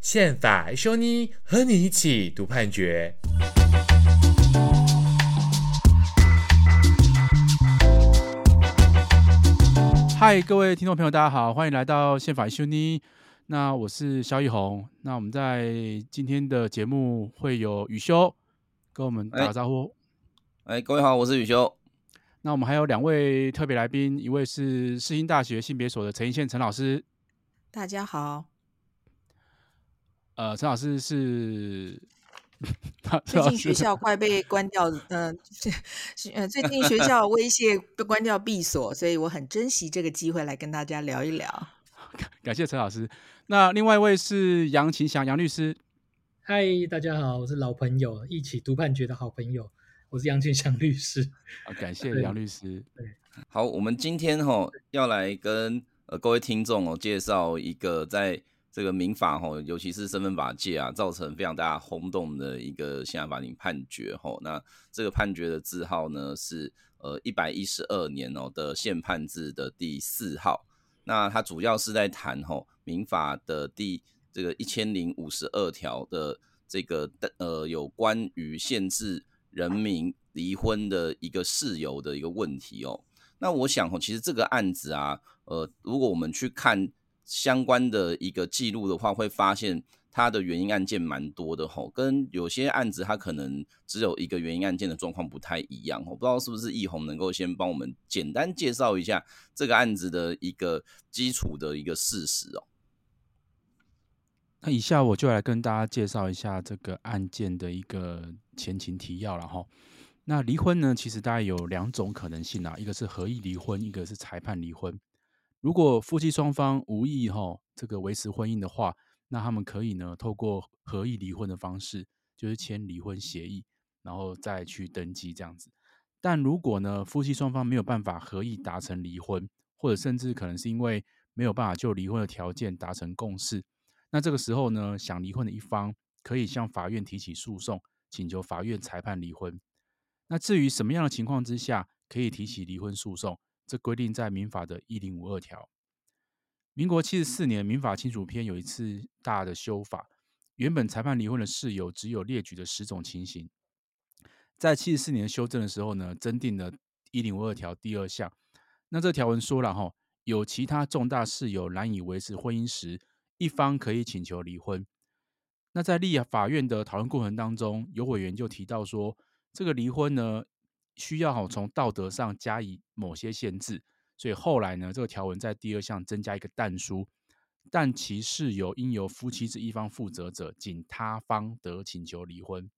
宪法修妮和你一起读判决。嗨，各位听众朋友，大家好，欢迎来到宪法修妮。那我是萧奕弘。那我们在今天的节目会有雨修跟我们打个招呼。哎，各位好，我是雨修。那我们还有两位特别来宾，一位是世新大学性别所的陈怡宪陈老师。大家好。呃，陈老师是。最近学校快被关掉，嗯、呃，呃，最近学校威胁被关掉闭锁，所以我很珍惜这个机会来跟大家聊一聊。感谢陈老师。那另外一位是杨勤祥杨律师。嗨，大家好，我是老朋友，一起读判决的好朋友，我是杨俊祥律师。啊感 谢杨律师。对，好，我们今天哈要来跟呃各位听众哦介绍一个在。这个民法吼，尤其是身份法界啊，造成非常大轰动的一个宪法法庭判决吼。那这个判决的字号呢是呃一百一十二年哦的宪判字的第四号。那它主要是在谈吼民法的第这个一千零五十二条的这个呃有关于限制人民离婚的一个事由的一个问题哦。那我想哦，其实这个案子啊，呃，如果我们去看。相关的一个记录的话，会发现它的原因案件蛮多的吼，跟有些案子它可能只有一个原因案件的状况不太一样。我不知道是不是奕弘能够先帮我们简单介绍一下这个案子的一个基础的一个事实哦。那以下我就来跟大家介绍一下这个案件的一个前情提要了哈。那离婚呢，其实大概有两种可能性啊，一个是合意离婚，一个是裁判离婚。如果夫妻双方无意哈这个维持婚姻的话，那他们可以呢透过合意离婚的方式，就是签离婚协议，然后再去登记这样子。但如果呢夫妻双方没有办法合意达成离婚，或者甚至可能是因为没有办法就离婚的条件达成共识，那这个时候呢想离婚的一方可以向法院提起诉讼，请求法院裁判离婚。那至于什么样的情况之下可以提起离婚诉讼？这规定在民法的一零五二条。民国七十四年民法亲属篇有一次大的修法，原本裁判离婚的事由只有列举的十种情形，在七十四年修正的时候呢，增订了一零五二条第二项。那这条文说了哈，有其他重大事由难以维持婚姻时，一方可以请求离婚。那在立法院的讨论过程当中，有委员就提到说，这个离婚呢，需要好从道德上加以某些限制，所以后来呢，这个条文在第二项增加一个但书，但其事由应由夫妻之一方负责者，仅他方得请求离婚。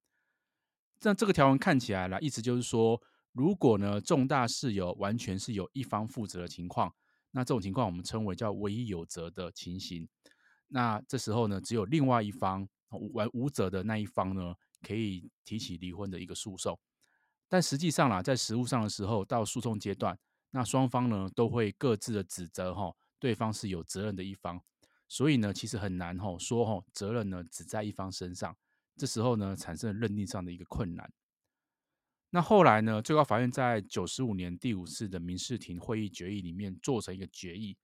那这个条文看起来啦，意思就是说，如果呢重大事由完全是由一方负责的情况，那这种情况我们称为叫唯一有责的情形。那这时候呢，只有另外一方无无责的那一方呢，可以提起离婚的一个诉讼。但实际上啦，在实务上的时候，到诉讼阶段，那双方呢都会各自的指责哈，对方是有责任的一方，所以呢，其实很难哈说哈责任呢只在一方身上，这时候呢产生认定上的一个困难。那后来呢，最高法院在九十五年第五次的民事庭会议决议里面做成一个决议，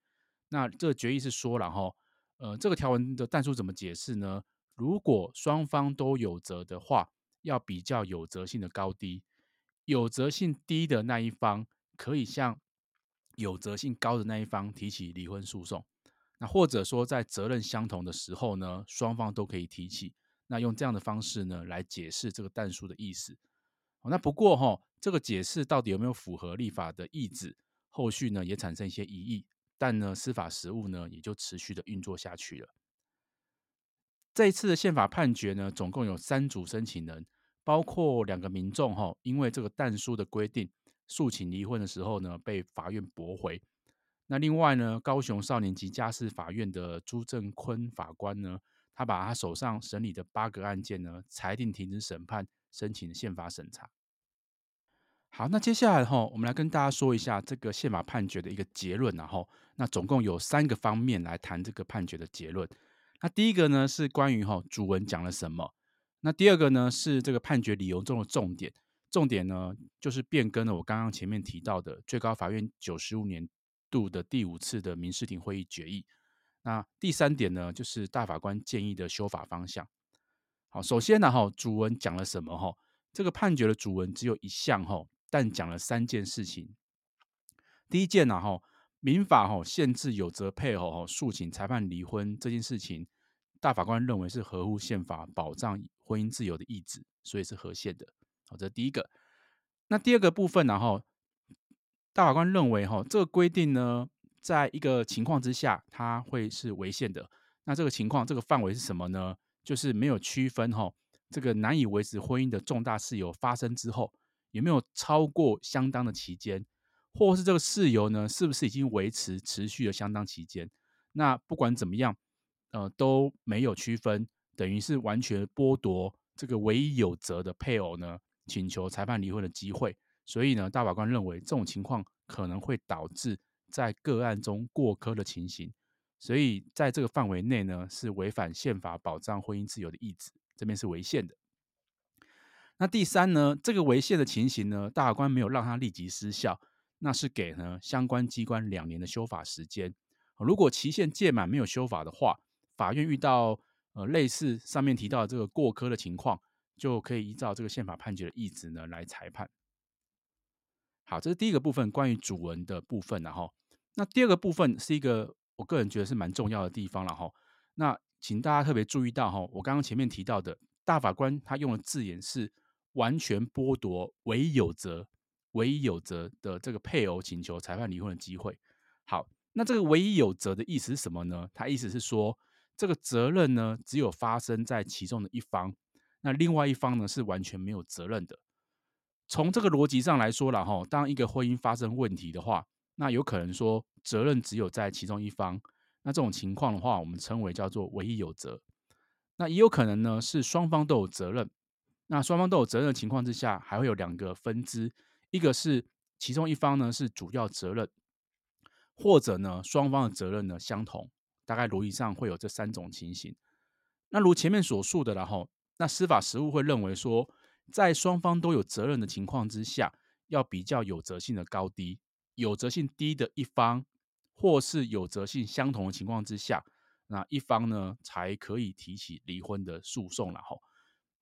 那这个决议是说了哈，呃，这个条文的但书怎么解释呢？如果双方都有责的话，要比较有责性的高低。有责性低的那一方可以向有责性高的那一方提起离婚诉讼，那或者说在责任相同的时候呢，双方都可以提起。那用这样的方式呢来解释这个但书的意思。那不过哈，这个解释到底有没有符合立法的意旨？后续呢也产生一些疑义，但呢司法实务呢也就持续的运作下去了。这一次的宪法判决呢，总共有三组申请人。包括两个民众哈，因为这个但书的规定，诉请离婚的时候呢，被法院驳回。那另外呢，高雄少年及家事法院的朱正坤法官呢，他把他手上审理的八个案件呢，裁定停止审判，申请宪法审查。好，那接下来哈，我们来跟大家说一下这个宪法判决的一个结论，然后那总共有三个方面来谈这个判决的结论。那第一个呢，是关于哈主文讲了什么。那第二个呢，是这个判决理由中的重点，重点呢就是变更了我刚刚前面提到的最高法院九十五年度的第五次的民事庭会议决议。那第三点呢，就是大法官建议的修法方向。好，首先呢，哈，主文讲了什么？哈，这个判决的主文只有一项，哈，但讲了三件事情。第一件呢，哈，民法哈限制有责配偶哈诉请裁判离婚这件事情，大法官认为是合乎宪法保障婚姻自由的意志，所以是合宪的。好，这第一个。那第二个部分呢，哈，大法官认为哈这个规定呢，在一个情况之下，它会是违宪的。那这个情况，这个范围是什么呢？就是没有区分哈，这个难以维持婚姻的重大事由发生之后，有没有超过相当的期间，或是这个事由呢，是不是已经维持持续了相当期间？那不管怎么样，呃，都没有区分，等于是完全剥夺这个唯一有责的配偶呢，请求裁判离婚的机会。所以呢，大法官认为这种情况可能会导致在个案中过科的情形。所以在这个范围内呢，是违反宪法保障婚姻自由的意志，这边是违宪的。那第三呢，这个违宪的情形呢，大法官没有让它立即失效，那是给呢相关机关两年的修法时间。如果期限届满没有修法的话，法院遇到呃类似上面提到的这个过科的情况，就可以依照这个宪法判决的意志呢来裁判。好，这是第一个部分关于主文的部分，然后那第二个部分是一个。我个人觉得是蛮重要的地方了哈。那请大家特别注意到哈，我刚刚前面提到的大法官他用的字眼是完全剥夺唯一有责、唯一有责的这个配偶请求裁判离婚的机会。好，那这个唯一有责的意思是什么呢？他意思是说，这个责任呢只有发生在其中的一方，那另外一方呢是完全没有责任的。从这个逻辑上来说了哈，当一个婚姻发生问题的话，那有可能说。责任只有在其中一方，那这种情况的话，我们称为叫做唯一有责。那也有可能呢是双方都有责任。那双方都有责任的情况之下，还会有两个分支，一个是其中一方呢是主要责任，或者呢双方的责任呢相同。大概逻辑上会有这三种情形。那如前面所述的，然后那司法实务会认为说，在双方都有责任的情况之下，要比较有责性的高低。有责性低的一方，或是有责性相同的情况之下，那一方呢才可以提起离婚的诉讼然后。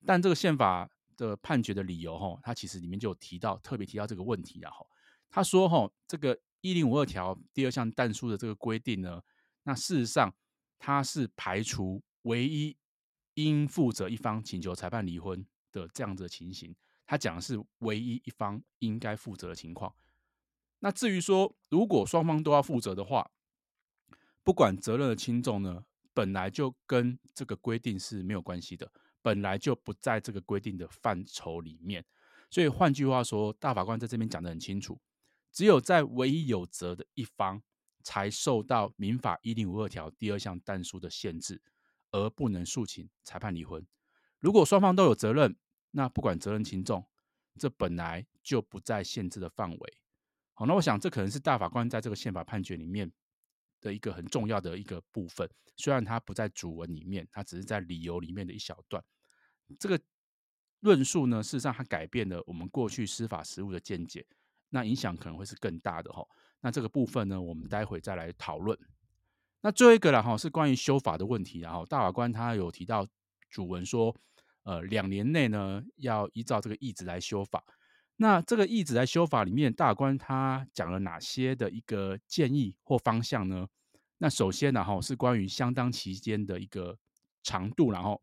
但这个宪法的判决的理由哈，它其实里面就有提到，特别提到这个问题了哈。他说哈，这个一零五二条第二项但书的这个规定呢，那事实上它是排除唯一应负责一方请求裁判离婚的这样子的情形。他讲的是唯一一方应该负责的情况。那至于说，如果双方都要负责的话，不管责任的轻重呢，本来就跟这个规定是没有关系的，本来就不在这个规定的范畴里面。所以换句话说，大法官在这边讲得很清楚，只有在唯一有责的一方才受到民法一零五二条第二项但书的限制，而不能诉请裁判离婚。如果双方都有责任，那不管责任轻重，这本来就不在限制的范围。好，那我想这可能是大法官在这个宪法判决里面的一个很重要的一个部分。虽然它不在主文里面，它只是在理由里面的一小段。这个论述呢，事实上它改变了我们过去司法实务的见解，那影响可能会是更大的哈。那这个部分呢，我们待会再来讨论。那最后一个了哈，是关于修法的问题。然后大法官他有提到主文说，呃，两年内呢要依照这个意旨来修法。那这个意旨来修法里面，大法官他讲了哪些的一个建议或方向呢？那首先呢，哈是关于相当期间的一个长度，然后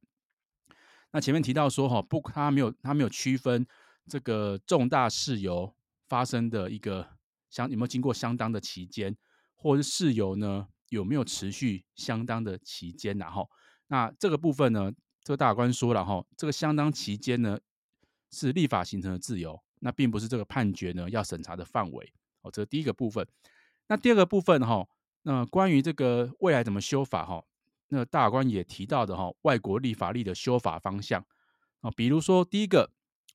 那前面提到说，哈不，他没有他没有区分这个重大事由发生的一个相有没有经过相当的期间，或者是事由呢有没有持续相当的期间，然后那这个部分呢，这个大官说了，哈这个相当期间呢是立法形成的自由。那并不是这个判决呢要审查的范围哦，这是第一个部分。那第二个部分哈，那关于这个未来怎么修法哈，那大官也提到的哈，外国立法例的修法方向啊，比如说第一个，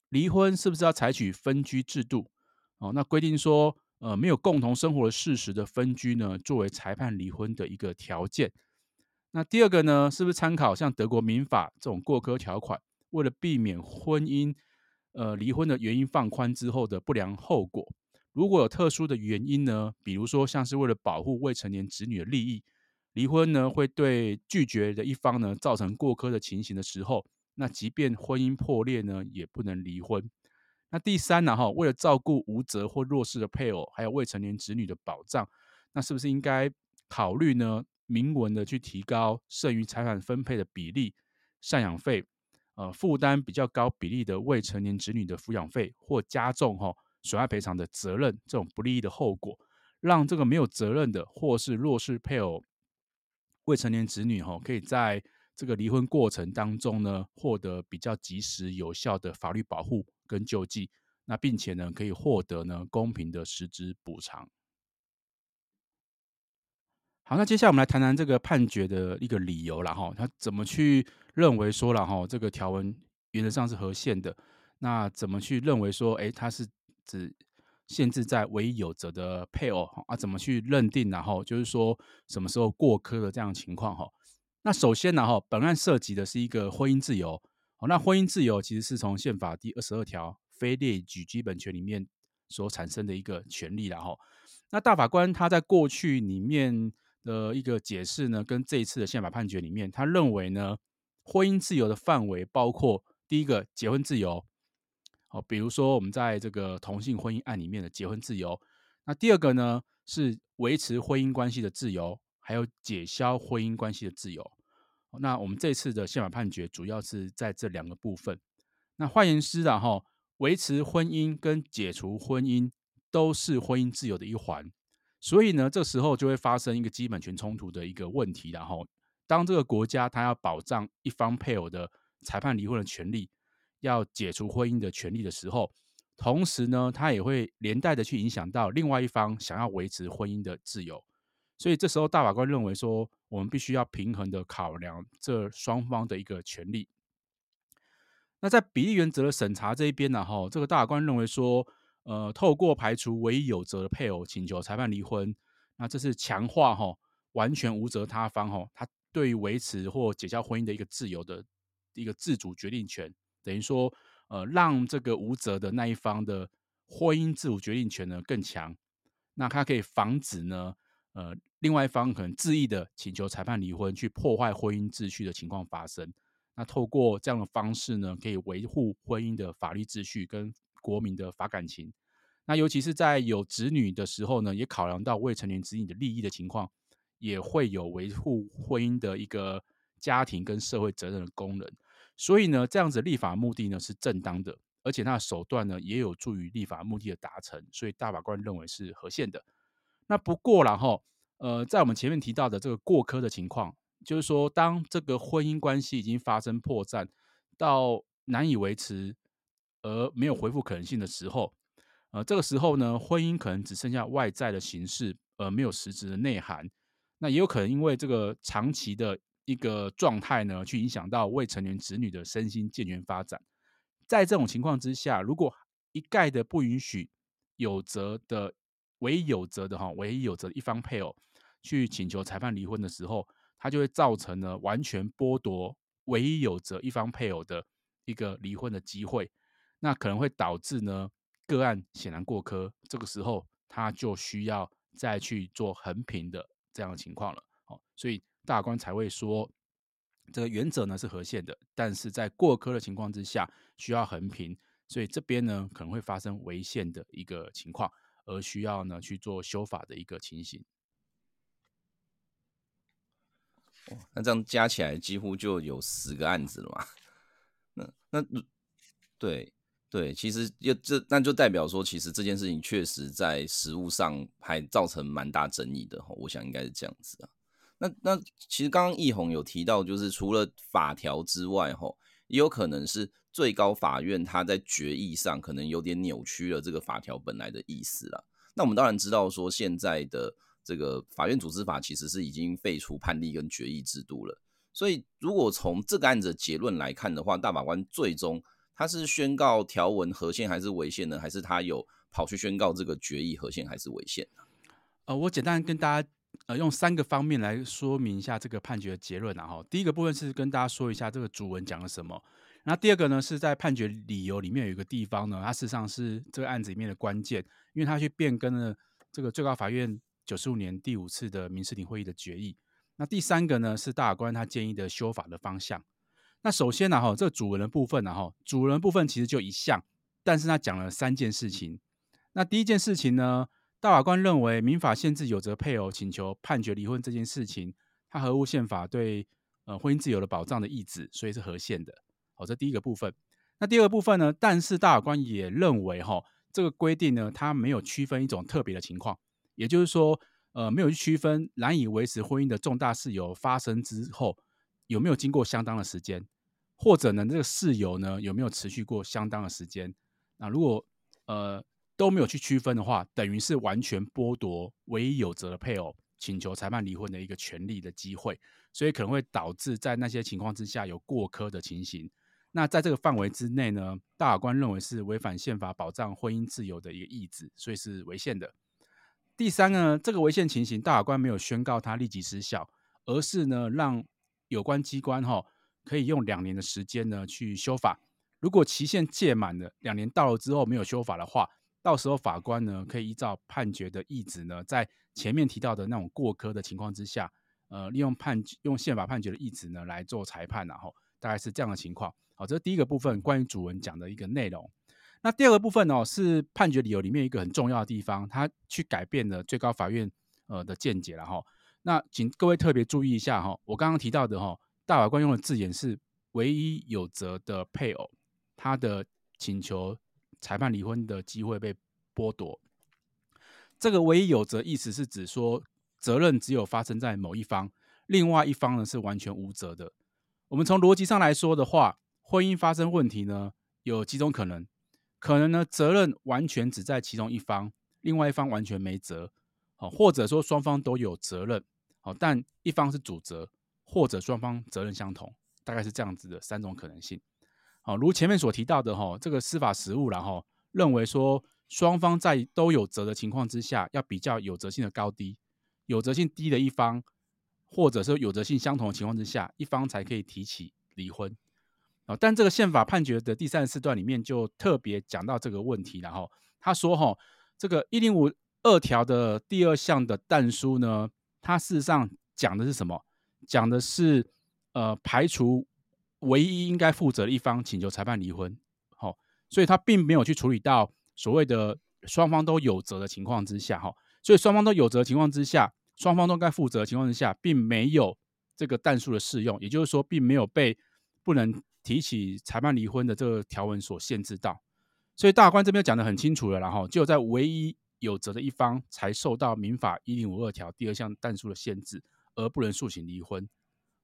离婚是不是要采取分居制度哦？那规定说，呃，没有共同生活的事实的分居呢，作为裁判离婚的一个条件。那第二个呢，是不是参考像德国民法这种过科条款，为了避免婚姻呃离婚的原因放宽之后的不良后果。如果有特殊的原因呢，比如说像是为了保护未成年子女的利益，离婚呢会对拒绝的一方呢造成过苛的情形的时候，那即便婚姻破裂呢，也不能离婚。那第三呢，哈，为了照顾无责或弱势的配偶，还有未成年子女的保障，那是不是应该考虑呢，明文的去提高剩余财产分配的比例、赡养费，呃，负担比较高比例的未成年子女的抚养费，或加重哈损害赔偿的责任，这种不利的后果，让这个没有责任的或是弱势配偶、未成年子女哈，可以在这个离婚过程当中呢，获得比较及时有效的法律保护。跟救济，那并且呢，可以获得呢公平的实质补偿。好，那接下来我们来谈谈这个判决的一个理由了哈，他怎么去认为说了哈，这个条文原则上是合宪的，那怎么去认为说，哎，它是指限制在唯一有责的配偶啊？怎么去认定然后就是说什么时候过科的这样情况哈？那首先呢哈，本案涉及的是一个婚姻自由。哦，那婚姻自由其实是从宪法第二十二条非列举基本权里面所产生的一个权利了哈。那大法官他在过去里面的一个解释呢，跟这一次的宪法判决里面，他认为呢，婚姻自由的范围包括第一个结婚自由，哦，比如说我们在这个同性婚姻案里面的结婚自由。那第二个呢是维持婚姻关系的自由，还有解消婚姻关系的自由。那我们这次的宪法判决主要是在这两个部分。那换言之啊，哈，维持婚姻跟解除婚姻都是婚姻自由的一环。所以呢，这时候就会发生一个基本权冲突的一个问题。然后，当这个国家它要保障一方配偶的裁判离婚的权利，要解除婚姻的权利的时候，同时呢，他也会连带的去影响到另外一方想要维持婚姻的自由。所以这时候大法官认为说，我们必须要平衡的考量这双方的一个权利。那在比例原则的审查这一边呢，哈，这个大法官认为说，呃，透过排除唯一有责的配偶请求裁判离婚，那这是强化哈完全无责他方哈，他对于维持或解消婚姻的一个自由的一个自主决定权，等于说，呃，让这个无责的那一方的婚姻自主决定权呢更强，那他可以防止呢，呃。另外一方可能恣意的请求裁判离婚，去破坏婚姻秩序的情况发生。那透过这样的方式呢，可以维护婚姻的法律秩序跟国民的法感情。那尤其是在有子女的时候呢，也考量到未成年子女的利益的情况，也会有维护婚姻的一个家庭跟社会责任的功能。所以呢，这样子立法目的呢是正当的，而且它的手段呢也有助于立法目的的达成。所以大法官认为是合宪的。那不过然后。呃，在我们前面提到的这个过科的情况，就是说，当这个婚姻关系已经发生破绽，到难以维持而没有恢复可能性的时候，呃，这个时候呢，婚姻可能只剩下外在的形式，而没有实质的内涵。那也有可能因为这个长期的一个状态呢，去影响到未成年子女的身心健全发展。在这种情况之下，如果一概的不允许有责的唯一有责的哈，唯一有责的一方配偶。去请求裁判离婚的时候，他就会造成呢完全剥夺唯一有责一方配偶的一个离婚的机会，那可能会导致呢个案显然过苛，这个时候他就需要再去做衡平的这样的情况了。好，所以大官才会说这个原则呢是合宪的，但是在过科的情况之下需要横平，所以这边呢可能会发生违宪的一个情况，而需要呢去做修法的一个情形。那这样加起来几乎就有十个案子了嘛？那那对对，其实就这那就代表说，其实这件事情确实在实务上还造成蛮大争议的哈。我想应该是这样子啊。那那其实刚刚奕弘有提到，就是除了法条之外，吼，也有可能是最高法院他在决议上可能有点扭曲了这个法条本来的意思了。那我们当然知道说现在的。这个法院组织法其实是已经废除判例跟决议制度了，所以如果从这个案子的结论来看的话，大法官最终他是宣告条文合宪还是违宪呢？还是他有跑去宣告这个决议合宪还是违宪？呃，我简单跟大家呃用三个方面来说明一下这个判决的结论，然后第一个部分是跟大家说一下这个主文讲了什么，那第二个呢，是在判决理由里面有一个地方呢，它事实上是这个案子里面的关键，因为它去变更了这个最高法院九十五年第五次的民事庭会议的决议。那第三个呢，是大法官他建议的修法的方向。那首先呢，哈，这个主文的部分呢，哈，主文部分其实就一项，但是他讲了三件事情。那第一件事情呢，大法官认为民法限制有责配偶请求判决离婚这件事情，它合乎宪法对呃婚姻自由的保障的意旨，所以是合宪的。好，这第一个部分。那第二个部分呢，但是大法官也认为哈，这个规定呢，它没有区分一种特别的情况，也就是说。呃，没有去区分难以维持婚姻的重大事由发生之后有没有经过相当的时间，或者呢，这个事由呢有没有持续过相当的时间？那如果呃都没有去区分的话，等于是完全剥夺唯一有责的配偶请求裁判离婚的一个权利的机会，所以可能会导致在那些情况之下有过科的情形。那在这个范围之内呢，大法官认为是违反宪法保障婚姻自由的一个意志，所以是违宪的。第三呢，这个违宪情形，大法官没有宣告它立即失效，而是呢让有关机关哈可以用两年的时间呢去修法。如果期限届满了，两年到了之后没有修法的话，到时候法官呢可以依照判决的意旨呢，在前面提到的那种过科的情况之下，呃，利用判用宪法判决的意旨呢来做裁判，然后大概是这样的情况。好，这是第一个部分关于主文讲的一个内容。那第二个部分哦，是判决理由里面一个很重要的地方，它去改变了最高法院呃的见解了哈。那请各位特别注意一下哈，我刚刚提到的哈，大法官用的字眼是唯一有责的配偶，他的请求裁判离婚的机会被剥夺。这个唯一有责意思是指说，责任只有发生在某一方，另外一方呢是完全无责的。我们从逻辑上来说的话，婚姻发生问题呢有几种可能。可能呢，责任完全只在其中一方，另外一方完全没责，好，或者说双方都有责任，好，但一方是主责，或者双方责任相同，大概是这样子的三种可能性。好，如前面所提到的哈，这个司法实务然后认为说，双方在都有责的情况之下，要比较有责性的高低，有责性低的一方，或者说有责性相同的情况之下，一方才可以提起离婚。哦但这个宪法判决的第三十四段里面就特别讲到这个问题，然后他说：“哈，这个一零五二条的第二项的但书呢，它事实上讲的是什么？讲的是呃，排除唯一应该负责的一方请求裁判离婚。好，所以他并没有去处理到所谓的双方都有责的情况之下，哈，所以双方都有责的情况之下，双方都该负责的情况之下，并没有这个但书的适用，也就是说，并没有被不能。”提起裁判离婚的这个条文所限制到，所以大官这边讲得很清楚了，然后只有在唯一有责的一方才受到民法一零五二条第二项但书的限制，而不能诉请离婚。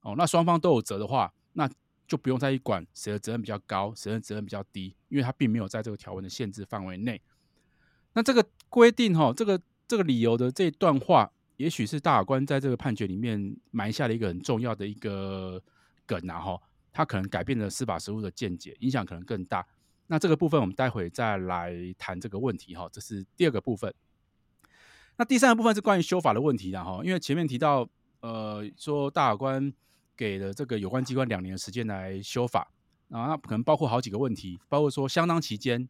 哦，那双方都有责的话，那就不用再去管谁的责任比较高，谁的责任比较低，因为他并没有在这个条文的限制范围内。那这个规定哈，这个这个理由的这段话，也许是大法官在这个判决里面埋下了一个很重要的一个梗啊哈。他可能改变了司法实务的见解，影响可能更大。那这个部分我们待会再来谈这个问题哈，这是第二个部分。那第三个部分是关于修法的问题的哈，因为前面提到，呃，说大法官给了这个有关机关两年的时间来修法，啊，那可能包括好几个问题，包括说相当期间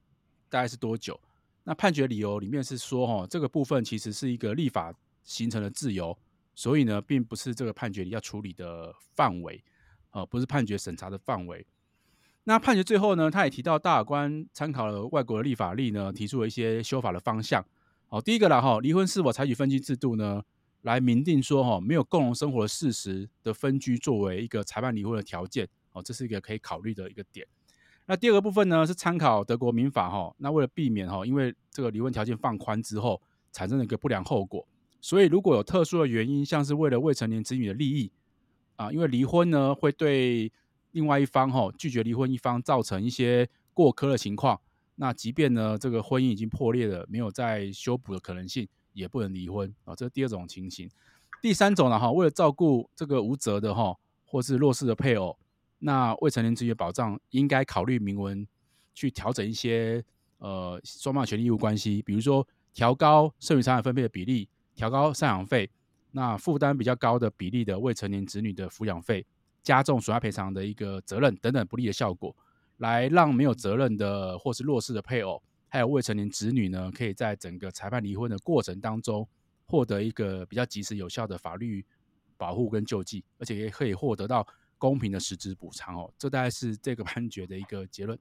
大概是多久？那判决理由里面是说，哈，这个部分其实是一个立法形成的自由，所以呢，并不是这个判决里要处理的范围。呃，不是判决审查的范围。那判决最后呢，他也提到大法官参考了外国的立法例呢，提出了一些修法的方向。好，第一个啦哈，离婚是否采取分居制度呢？来明定说哈，没有共同生活的事实的分居作为一个裁判离婚的条件。哦，这是一个可以考虑的一个点。那第二个部分呢，是参考德国民法哈。那为了避免哈，因为这个离婚条件放宽之后产生了一个不良后果，所以如果有特殊的原因，像是为了未成年子女的利益。啊，因为离婚呢，会对另外一方哈、哦、拒绝离婚一方造成一些过苛的情况。那即便呢，这个婚姻已经破裂了，没有再修补的可能性，也不能离婚啊。这是第二种情形。第三种呢，哈，为了照顾这个无责的哈，或是弱势的配偶，那未成年子女保障应该考虑明文去调整一些呃双方权利义务关系，比如说调高剩余财产分配的比例，调高赡养费。那负担比较高的比例的未成年子女的抚养费，加重损害赔偿的一个责任等等不利的效果。来让没有责任的或是弱势的配偶，还有未成年子女呢，可以在整个裁判离婚的过程当中，获得一个比较及时有效的法律保护跟救济，而且也可以获得到公平的实质补偿哦。这大概是这个判决的一个结论。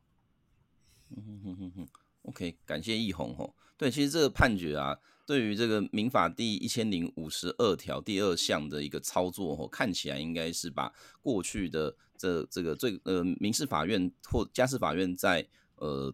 嗯哼哼哼，OK，感谢易红哦。对，其实这个判决啊，对于这个民法第一千零五十二条第二项的一个操作哦，看起来应该是把过去的这这个最呃民事法院或家事法院在呃。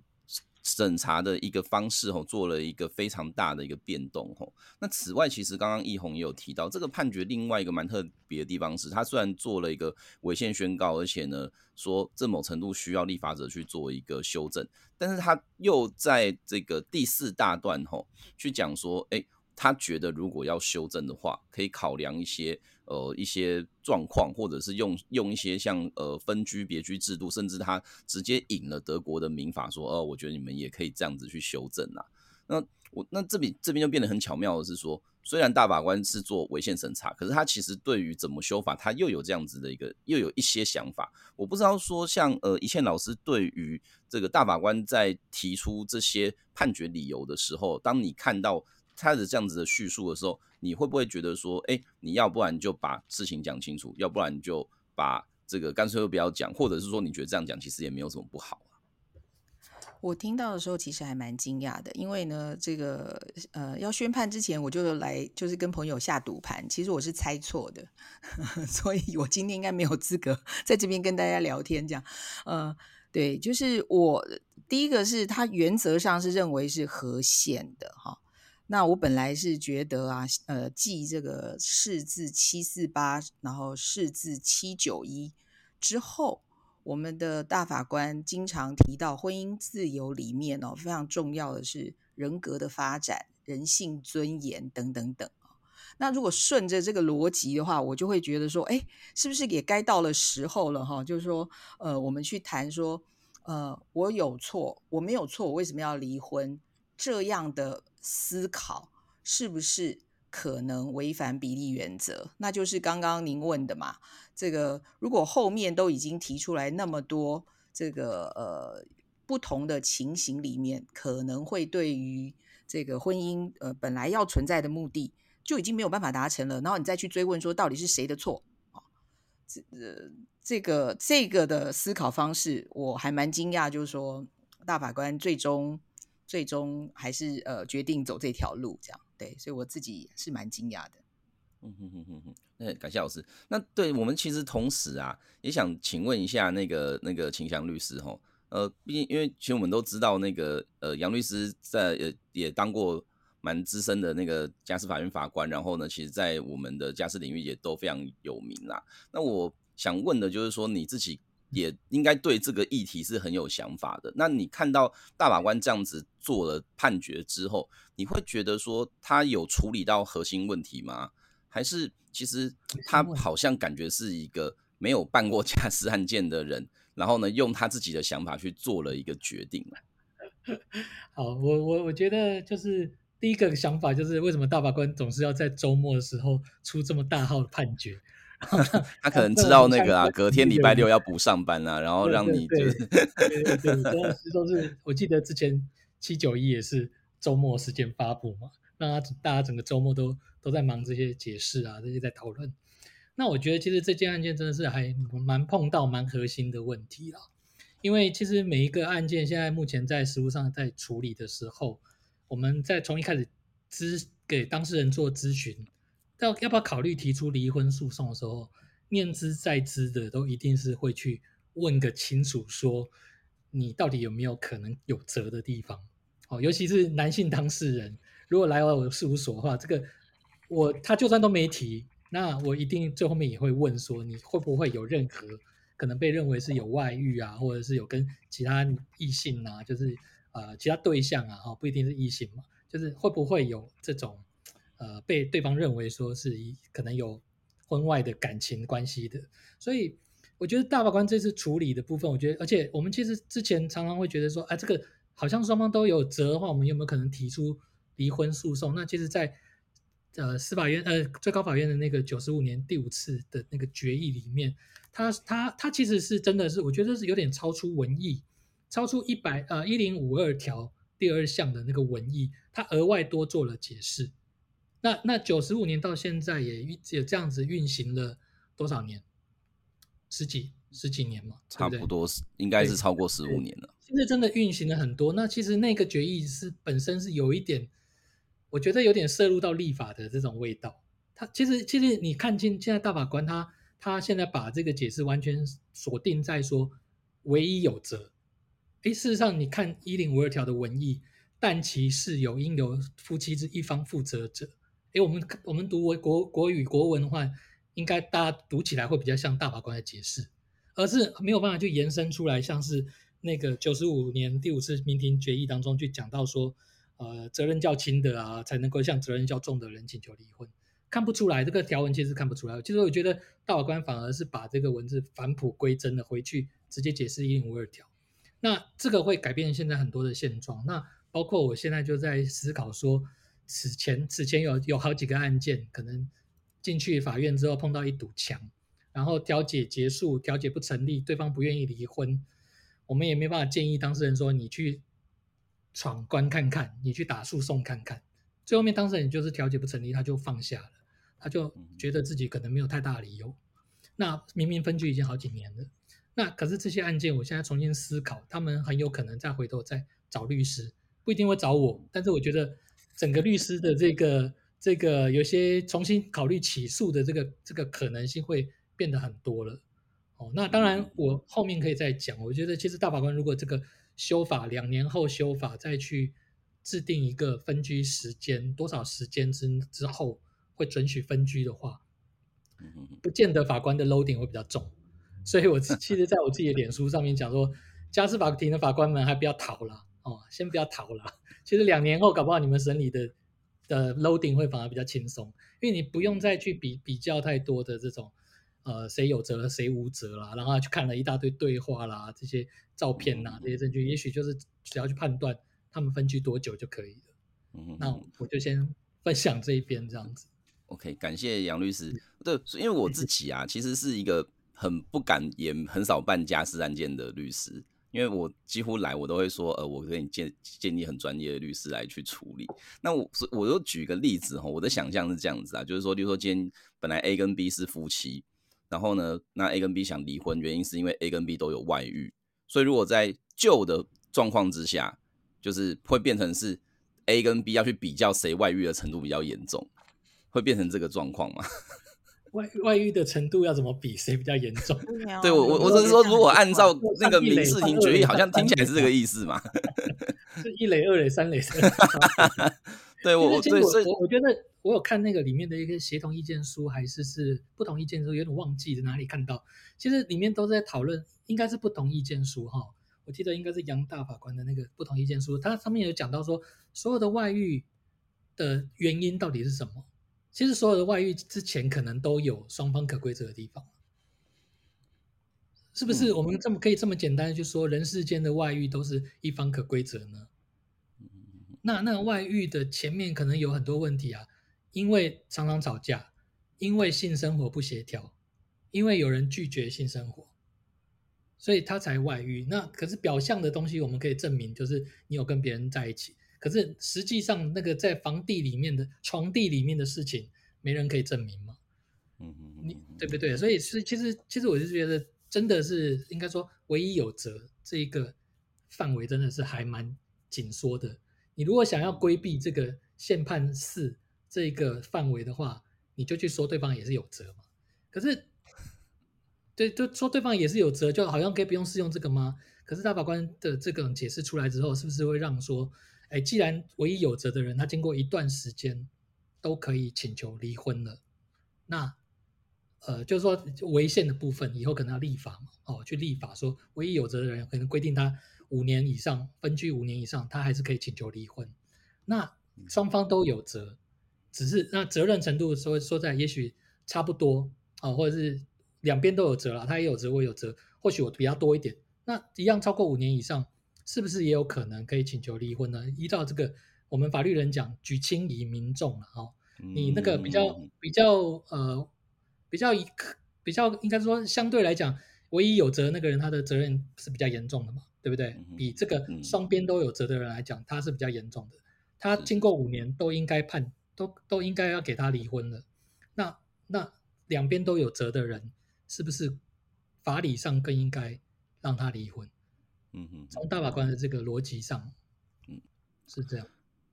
审查的一个方式吼，做了一个非常大的一个变动吼。那此外，其实刚刚奕弘也有提到，这个判决另外一个蛮特别的地方是，他虽然做了一个违宪宣告，而且呢说这某程度需要立法者去做一个修正，但是他又在这个第四大段吼去讲说，哎，他觉得如果要修正的话，可以考量一些。呃，一些状况，或者是用用一些像呃分居别居制度，甚至他直接引了德国的民法，说，哦、我觉得你们也可以这样子去修正啊。那我那这边这边就变得很巧妙的是说，虽然大法官是做违宪审查，可是他其实对于怎么修法，他又有这样子的一个又有一些想法。我不知道说像呃一倩老师对于这个大法官在提出这些判决理由的时候，当你看到。他的这样子的叙述的时候，你会不会觉得说，哎、你要不然就把事情讲清楚，要不然就把这个干脆都不要讲，或者是说你觉得这样讲其实也没有什么不好啊？我听到的时候其实还蛮惊讶的，因为呢，这个呃要宣判之前，我就来就是跟朋友下赌盘，其实我是猜错的，所以我今天应该没有资格 在这边跟大家聊天这样。呃，对，就是我第一个是他原则上是认为是合宪的哈。那我本来是觉得啊，呃，继这个释字七四八，然后释字七九一之后，我们的大法官经常提到婚姻自由里面哦，非常重要的是人格的发展、人性尊严等等等。那如果顺着这个逻辑的话，我就会觉得说，哎，是不是也该到了时候了哈？就是说，呃，我们去谈说，呃，我有错，我没有错，我为什么要离婚？这样的。思考是不是可能违反比例原则？那就是刚刚您问的嘛。这个如果后面都已经提出来那么多，这个呃不同的情形里面，可能会对于这个婚姻呃本来要存在的目的就已经没有办法达成了。然后你再去追问说到底是谁的错啊？这这个这个的思考方式我还蛮惊讶，就是说大法官最终。最终还是呃决定走这条路，这样对，所以我自己是蛮惊讶的。嗯哼哼哼哼，那感谢老师。那对我们其实同时啊，也想请问一下那个那个秦翔律师哈，呃，毕竟因为其实我们都知道那个呃杨律师在也也当过蛮资深的那个家事法院法官，然后呢，其实在我们的家事领域也都非常有名啦。那我想问的就是说你自己。也应该对这个议题是很有想法的。那你看到大法官这样子做了判决之后，你会觉得说他有处理到核心问题吗？还是其实他好像感觉是一个没有办过 家事案件的人，然后呢，用他自己的想法去做了一个决定？好，我我我觉得就是第一个想法就是为什么大法官总是要在周末的时候出这么大号的判决？他可能知道那个啊，隔天礼拜六要补上班啊，然后让你就是对对对，对，都是我记得之前七九一也是周末时间发布嘛，让他大家整个周末都都在忙这些解释啊，这些在讨论。那我觉得其实这件案件真的是还蛮碰到蛮核心的问题了，因为其实每一个案件现在目前在实务上在处理的时候，我们在从一开始咨给当事人做咨询。要要不要考虑提出离婚诉讼的时候，念之在之的都一定是会去问个清楚，说你到底有没有可能有责的地方？哦，尤其是男性当事人，如果来到我事务所的话，这个我他就算都没提，那我一定最后面也会问说，你会不会有任何可能被认为是有外遇啊，或者是有跟其他异性啊，就是呃其他对象啊，哈，不一定是异性嘛，就是会不会有这种？呃，被对方认为说是可能有婚外的感情关系的，所以我觉得大法官这次处理的部分，我觉得，而且我们其实之前常常会觉得说，哎，这个好像双方都有责的话，我们有没有可能提出离婚诉讼？那其实在，呃司法院呃最高法院的那个九十五年第五次的那个决议里面，他他他其实是真的是，我觉得是有点超出文义，超出一百呃一零五二条第二项的那个文义，他额外多做了解释。那那九十五年到现在也也这样子运行了多少年？十几十几年嘛，差不多是应该是超过十五年了。其实真的运行了很多。那其实那个决议是本身是有一点，我觉得有点涉入到立法的这种味道。他其实其实你看清现在大法官他他现在把这个解释完全锁定在说唯一有责。哎，事实上你看一零五二条的文义，但其事由应由夫妻之一方负责者。哎，我们我们读国国国语国文的话，应该大家读起来会比较像大法官的解释，而是没有办法去延伸出来，像是那个九十五年第五次民庭决议当中去讲到说，呃，责任较轻的啊，才能够向责任较重的人请求离婚，看不出来这个条文其实看不出来。其实我觉得大法官反而是把这个文字返璞归真的回去，直接解释一零五二条。那这个会改变现在很多的现状。那包括我现在就在思考说。此前此前有有好几个案件，可能进去法院之后碰到一堵墙，然后调解结束，调解不成立，对方不愿意离婚，我们也没办法建议当事人说，你去闯关看看，你去打诉讼看看，最后面当事人就是调解不成立，他就放下了，他就觉得自己可能没有太大理由。那明明分居已经好几年了，那可是这些案件我现在重新思考，他们很有可能再回头再找律师，不一定会找我，但是我觉得。整个律师的这个这个有些重新考虑起诉的这个这个可能性会变得很多了，哦，那当然我后面可以再讲。我觉得其实大法官如果这个修法两年后修法再去制定一个分居时间多少时间之之后会准许分居的话，不见得法官的 loading 会比较重。所以我其实在我自己的脸书上面讲说，家事法庭的法官们还不要逃了哦，先不要逃了。其实两年后，搞不好你们审理的的 loading 会反而比较轻松，因为你不用再去比比较太多的这种，呃，谁有责谁无责啦，然后去看了一大堆对话啦，这些照片啦，这些证据，也许就是只要去判断他们分居多久就可以了。嗯，那我就先分享这一边这样子。OK，感谢杨律师。对，因为我自己啊，其实是一个很不敢也很少办家事案件的律师。因为我几乎来，我都会说，呃，我给你建建议很专业的律师来去处理。那我我就举个例子哈，我的想象是这样子啊，就是说，比如说今天本来 A 跟 B 是夫妻，然后呢，那 A 跟 B 想离婚，原因是因为 A 跟 B 都有外遇，所以如果在旧的状况之下，就是会变成是 A 跟 B 要去比较谁外遇的程度比较严重，会变成这个状况吗？外外遇的程度要怎么比？谁比较严重？对我我我只是说，如果按照那个民事庭决议，好像听起来是这个意思嘛？是一垒、二垒、三垒。对我我对所以我我觉得我有看那个里面的一个协同意见书，还是是不同意见书，有点忘记在哪里看到。其实里面都在讨论，应该是不同意见书哈。我记得应该是杨大法官的那个不同意见书，它上面有讲到说，所有的外遇的原因到底是什么？其实所有的外遇之前可能都有双方可规则的地方，是不是？我们这么可以这么简单就说，人世间的外遇都是一方可规则呢？那那外遇的前面可能有很多问题啊，因为常常吵架，因为性生活不协调，因为有人拒绝性生活，所以他才外遇。那可是表象的东西，我们可以证明，就是你有跟别人在一起。可是实际上，那个在房地里面的床地里面的事情，没人可以证明嘛？嗯嗯嗯，你对不对？所以是其实其实我是觉得，真的是应该说，唯一有责这一个范围真的是还蛮紧缩的。你如果想要规避这个限判四这个范围的话，你就去说对方也是有责嘛。可是，对，就说对方也是有责，就好像可以不用适用这个吗？可是大法官的这个解释出来之后，是不是会让说？哎，既然唯一有责的人，他经过一段时间都可以请求离婚了，那呃，就是说违宪的部分，以后可能要立法嘛，哦，去立法说唯一有责的人，可能规定他五年以上分居五年以上，他还是可以请求离婚。那双方都有责，只是那责任程度说说在也许差不多啊，哦，或者是两边都有责了，他也有责，我也有责，或许我比较多一点，那一样超过五年以上。是不是也有可能可以请求离婚呢？依照这个，我们法律人讲举轻以民重了哈。你那个比较比较呃比较一比较应该说相对来讲唯一有责那个人，他的责任是比较严重的嘛，对不对？比这个双边都有责的人来讲，他是比较严重的。他经过五年都应该判，都都应该要给他离婚了。那那两边都有责的人，是不是法理上更应该让他离婚？嗯嗯，从大法官的这个逻辑上，嗯，是这样。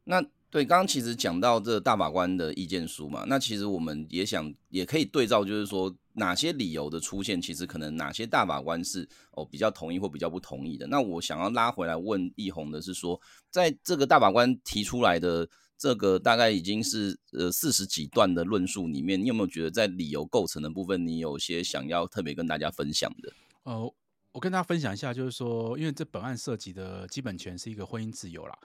那对，刚刚其实讲到这大法官的意见书嘛，那其实我们也想也可以对照，就是说哪些理由的出现，其实可能哪些大法官是哦比较同意或比较不同意的。那我想要拉回来问易红的是说，在这个大法官提出来的这个大概已经是呃四十几段的论述里面，你有没有觉得在理由构成的部分，你有些想要特别跟大家分享的？哦，我跟大家分享一下，就是说，因为这本案涉及的基本权是一个婚姻自由啦。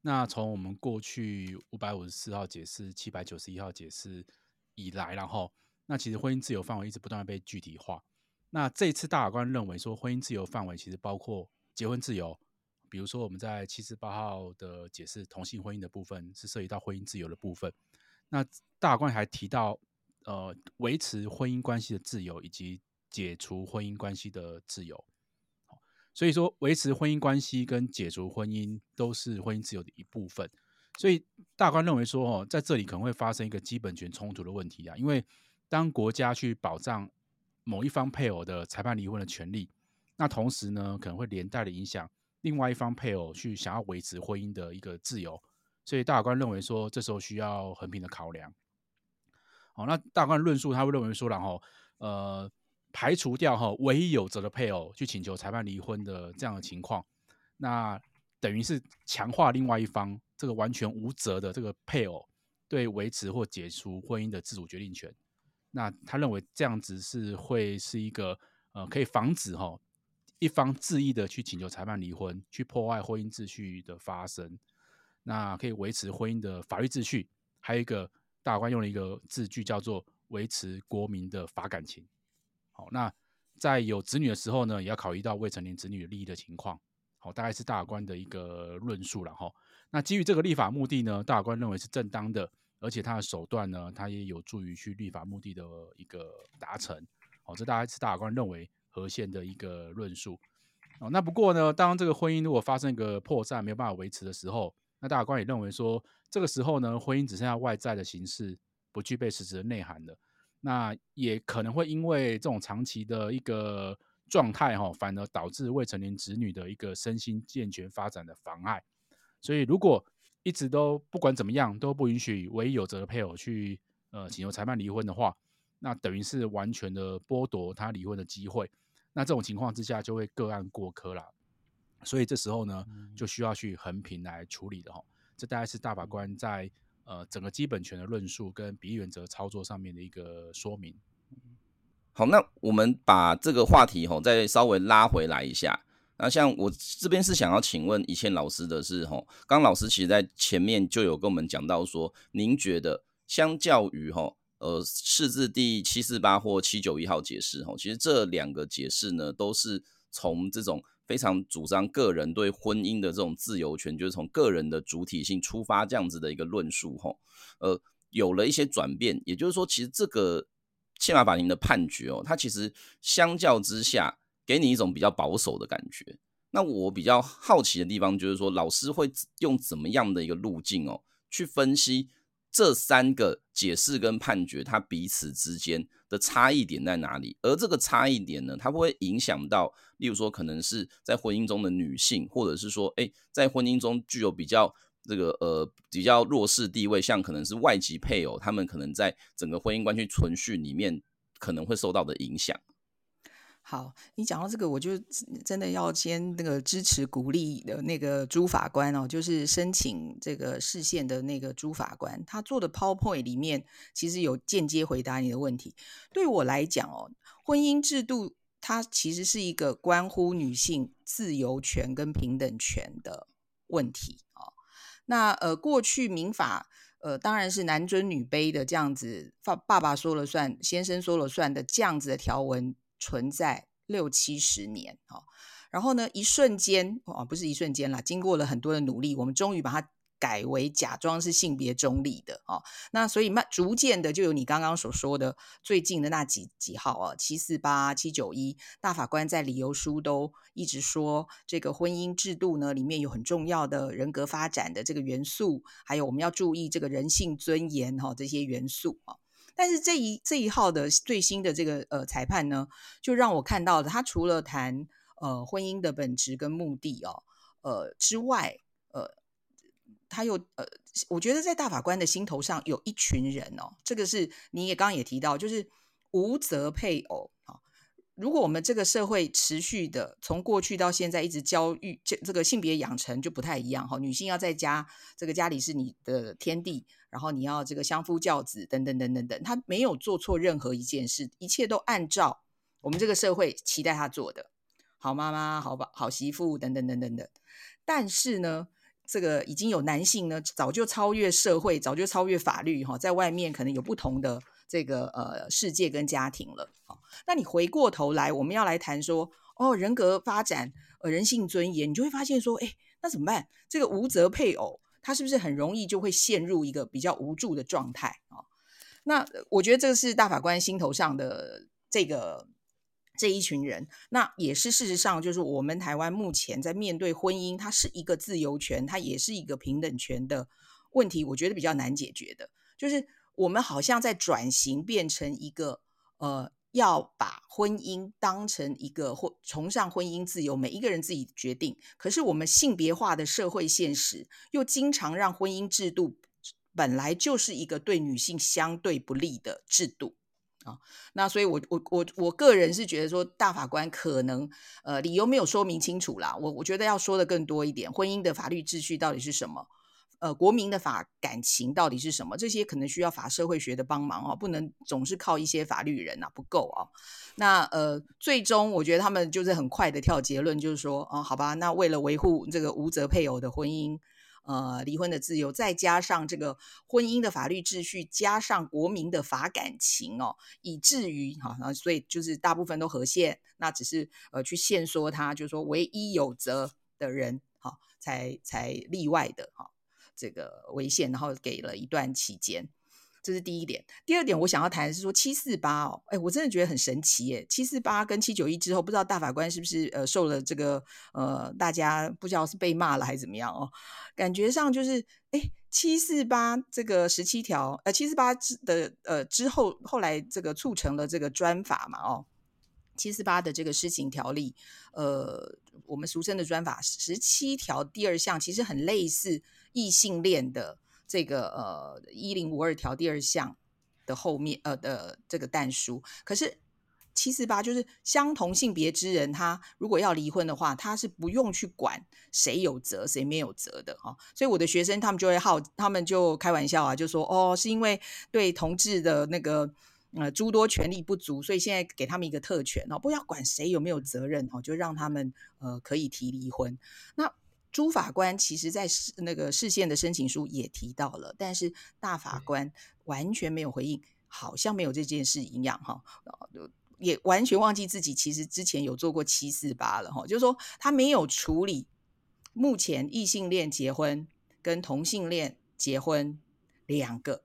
那从我们过去五百五十四号解释、七百九十一号解释以来，然后那其实婚姻自由范围一直不断被具体化。那这一次大法官认为说，婚姻自由范围其实包括结婚自由，比如说我们在七十八号的解释同性婚姻的部分是涉及到婚姻自由的部分。那大法官还提到，呃，维持婚姻关系的自由以及解除婚姻关系的自由。所以说，维持婚姻关系跟解除婚姻都是婚姻自由的一部分。所以大官认为说，哦，在这里可能会发生一个基本权冲突的问题啊。因为当国家去保障某一方配偶的裁判离婚的权利，那同时呢，可能会连带的影响另外一方配偶去想要维持婚姻的一个自由。所以大官认为说，这时候需要衡平的考量。好，那大官论述他会认为说，然后呃。排除掉哈唯一有责的配偶去请求裁判离婚的这样的情况，那等于是强化另外一方这个完全无责的这个配偶对维持或解除婚姻的自主决定权。那他认为这样子是会是一个呃可以防止哈一方恣意的去请求裁判离婚，去破坏婚姻秩序的发生。那可以维持婚姻的法律秩序。还有一个大法官用了一个字句叫做维持国民的法感情。好，那在有子女的时候呢，也要考虑到未成年子女利益的情况。好，大概是大法官的一个论述了哈。那基于这个立法目的呢，大法官认为是正当的，而且他的手段呢，他也有助于去立法目的的一个达成。好，这大概是大法官认为合宪的一个论述。哦，那不过呢，当这个婚姻如果发生一个破绽，没有办法维持的时候，那大法官也认为说，这个时候呢，婚姻只剩下外在的形式，不具备实质的内涵了。那也可能会因为这种长期的一个状态哈，反而导致未成年子女的一个身心健全发展的妨碍。所以，如果一直都不管怎么样都不允许唯一有责的配偶去呃请求裁判离婚的话，那等于是完全的剥夺他离婚的机会。那这种情况之下，就会个案过科了。所以这时候呢，就需要去衡平来处理的哈。这大概是大法官在。呃，整个基本权的论述跟比例原则操作上面的一个说明。好，那我们把这个话题吼再稍微拉回来一下。那像我这边是想要请问以倩老师的是吼，刚老师其实在前面就有跟我们讲到说，您觉得相较于吼呃释字第七四八或七九一号解释吼，其实这两个解释呢都是从这种。非常主张个人对婚姻的这种自由权，就是从个人的主体性出发这样子的一个论述，吼，呃，有了一些转变。也就是说，其实这个宪法法庭的判决哦，它其实相较之下，给你一种比较保守的感觉。那我比较好奇的地方就是说，老师会用怎么样的一个路径哦，去分析这三个解释跟判决，它彼此之间的差异点在哪里？而这个差异点呢，它不会影响到，例如说，可能是在婚姻中的女性，或者是说，哎，在婚姻中具有比较这个呃比较弱势地位，像可能是外籍配偶，他们可能在整个婚姻关系存续里面可能会受到的影响。好，你讲到这个，我就真的要先那个支持鼓励的那个朱法官哦，就是申请这个释宪的那个朱法官，他做的 PowerPoint 里面其实有间接回答你的问题。对我来讲哦，婚姻制度它其实是一个关乎女性自由权跟平等权的问题哦。那呃，过去民法呃当然是男尊女卑的这样子，爸爸爸说了算，先生说了算的这样子的条文。存在六七十年，然后呢，一瞬间哦，不是一瞬间啦，经过了很多的努力，我们终于把它改为假装是性别中立的哦。那所以慢逐渐的就有你刚刚所说的最近的那几几号啊，七四八、七九一，大法官在理由书都一直说，这个婚姻制度呢里面有很重要的人格发展的这个元素，还有我们要注意这个人性尊严哈、哦、这些元素啊。但是这一这一号的最新的这个呃裁判呢，就让我看到了，他除了谈呃婚姻的本质跟目的哦，呃之外，呃他又呃，我觉得在大法官的心头上有一群人哦，这个是你也刚刚也提到，就是无责配偶。如果我们这个社会持续的从过去到现在一直教育这这个性别养成就不太一样哈，女性要在家，这个家里是你的天地，然后你要这个相夫教子等等等等等，她没有做错任何一件事，一切都按照我们这个社会期待她做的，好妈妈、好爸、好媳妇等等等等等。但是呢，这个已经有男性呢，早就超越社会，早就超越法律哈，在外面可能有不同的。这个呃世界跟家庭了，那你回过头来，我们要来谈说，哦，人格发展，人性尊严，你就会发现说，哎，那怎么办？这个无责配偶，他是不是很容易就会陷入一个比较无助的状态啊？那我觉得这个是大法官心头上的这个这一群人，那也是事实上，就是我们台湾目前在面对婚姻，它是一个自由权，它也是一个平等权的问题，我觉得比较难解决的，就是。我们好像在转型，变成一个呃，要把婚姻当成一个或崇尚婚姻自由，每一个人自己决定。可是我们性别化的社会现实，又经常让婚姻制度本来就是一个对女性相对不利的制度啊。那所以我，我我我个人是觉得说，大法官可能呃理由没有说明清楚啦。我我觉得要说的更多一点，婚姻的法律秩序到底是什么？呃，国民的法感情到底是什么？这些可能需要法社会学的帮忙哦，不能总是靠一些法律人、啊，不够哦。那呃，最终我觉得他们就是很快的跳结论，就是说，哦，好吧，那为了维护这个无责配偶的婚姻，呃，离婚的自由，再加上这个婚姻的法律秩序，加上国民的法感情哦，以至于哈，所以就是大部分都合宪，那只是呃去限缩他，就是说唯一有责的人哈，才才例外的哈。这个违宪，然后给了一段期间，这是第一点。第二点，我想要谈的是说七四八哦，哎，我真的觉得很神奇耶。七四八跟七九一之后，不知道大法官是不是呃受了这个呃大家不知道是被骂了还是怎么样哦？感觉上就是哎七四八这个十七条呃七四八之的呃之后后来这个促成了这个专法嘛哦，七四八的这个施行条例呃我们俗称的专法十七条第二项其实很类似。异性恋的这个呃一零五二条第二项的后面呃的这个但书，可是七四八就是相同性别之人，他如果要离婚的话，他是不用去管谁有责谁没有责的哈、所以我的学生他们就会好，他们就开玩笑啊，就说哦，是因为对同志的那个呃诸多权利不足，所以现在给他们一个特权哦，不要管谁有没有责任哦，就让他们呃可以提离婚。那朱法官其实，在那个释宪的申请书也提到了，但是大法官完全没有回应，好像没有这件事一样哈，也完全忘记自己其实之前有做过七四八了哈，就是说他没有处理目前异性恋结婚跟同性恋结婚两个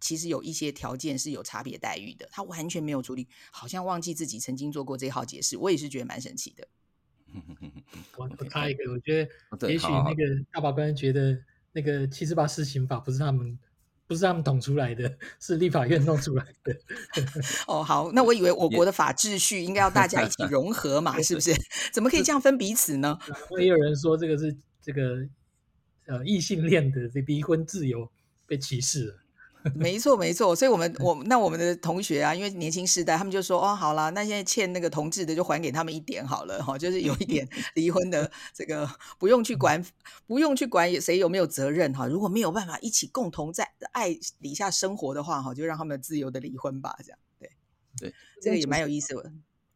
其实有一些条件是有差别待遇的，他完全没有处理，好像忘记自己曾经做过这号解释，我也是觉得蛮神奇的。我我插一个，我觉得也许那个大法官觉得那个七四八施行法不是他们不是他们捅出来的，是立法院弄出来的。哦，好，那我以为我国的法秩序应该要大家一起 融合嘛，是不是？怎么可以这样分彼此呢？也有人说这个是这个呃异性恋的这离婚自由被歧视了。没错，没错，所以我们我那我们的同学啊，因为年轻世代，他们就说哦，好了，那现在欠那个同志的就还给他们一点好了哈，就是有一点 离婚的这个不用去管，不用去管谁有没有责任哈。如果没有办法一起共同在爱底下生活的话哈，就让他们自由的离婚吧，这样对对，这个也蛮有意思的。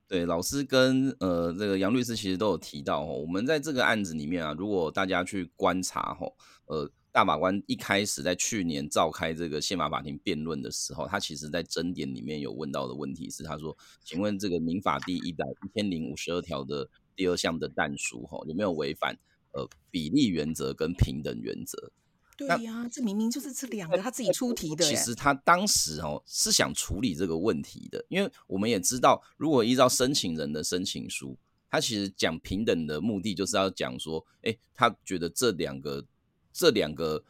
对，老师跟呃这个杨律师其实都有提到哦，我们在这个案子里面啊，如果大家去观察哈，呃。大法官一开始在去年召开这个宪法法庭辩论的时候，他其实在争点里面有问到的问题是，他说：“请问这个民法第一百一千零五十二条的第二项的但书，哈，有没有违反呃比例原则跟平等原则？”对呀，这明明就是这两个他自己出题的。其实他当时哦是想处理这个问题的，因为我们也知道，如果依照申请人的申请书，他其实讲平等的目的就是要讲说，哎，他觉得这两个这两个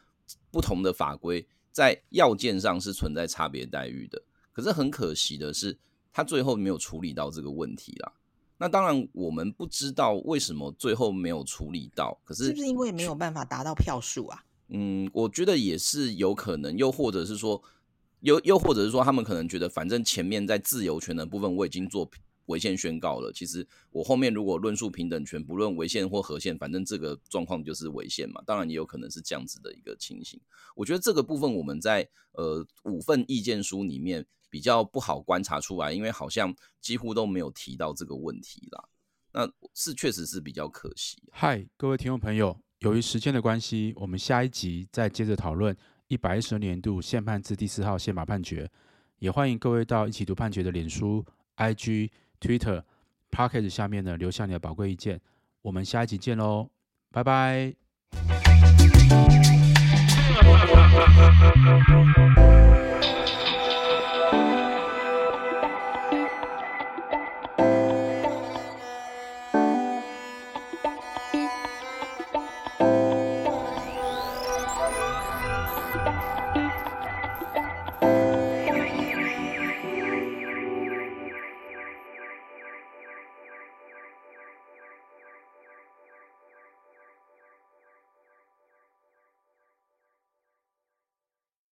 不同的法规在要件上是存在差别待遇的。可是很可惜的是，他最后没有处理到这个问题啦。那当然，我们不知道为什么最后没有处理到。可是是不是因为没有办法达到票数啊？嗯，我觉得也是有可能，又或者是说，又又或者是说，他们可能觉得，反正前面在自由权的部分我已经做违宪宣告了。其实我后面如果论述平等权，不论违宪或合宪，反正这个状况就是违宪嘛。当然也有可能是这样子的一个情形。我觉得这个部分我们在呃五份意见书里面。比较不好观察出来，因为好像几乎都没有提到这个问题啦。那是确实是比较可惜。嗨，各位听众朋友，由于时间的关系，我们下一集再接着讨论一百一十年度宪判字第四号宪法判决。也欢迎各位到一起读判决的脸书、IG、Twitter、Podcast 下面呢留下你的宝贵意见。我们下一集见喽，拜拜。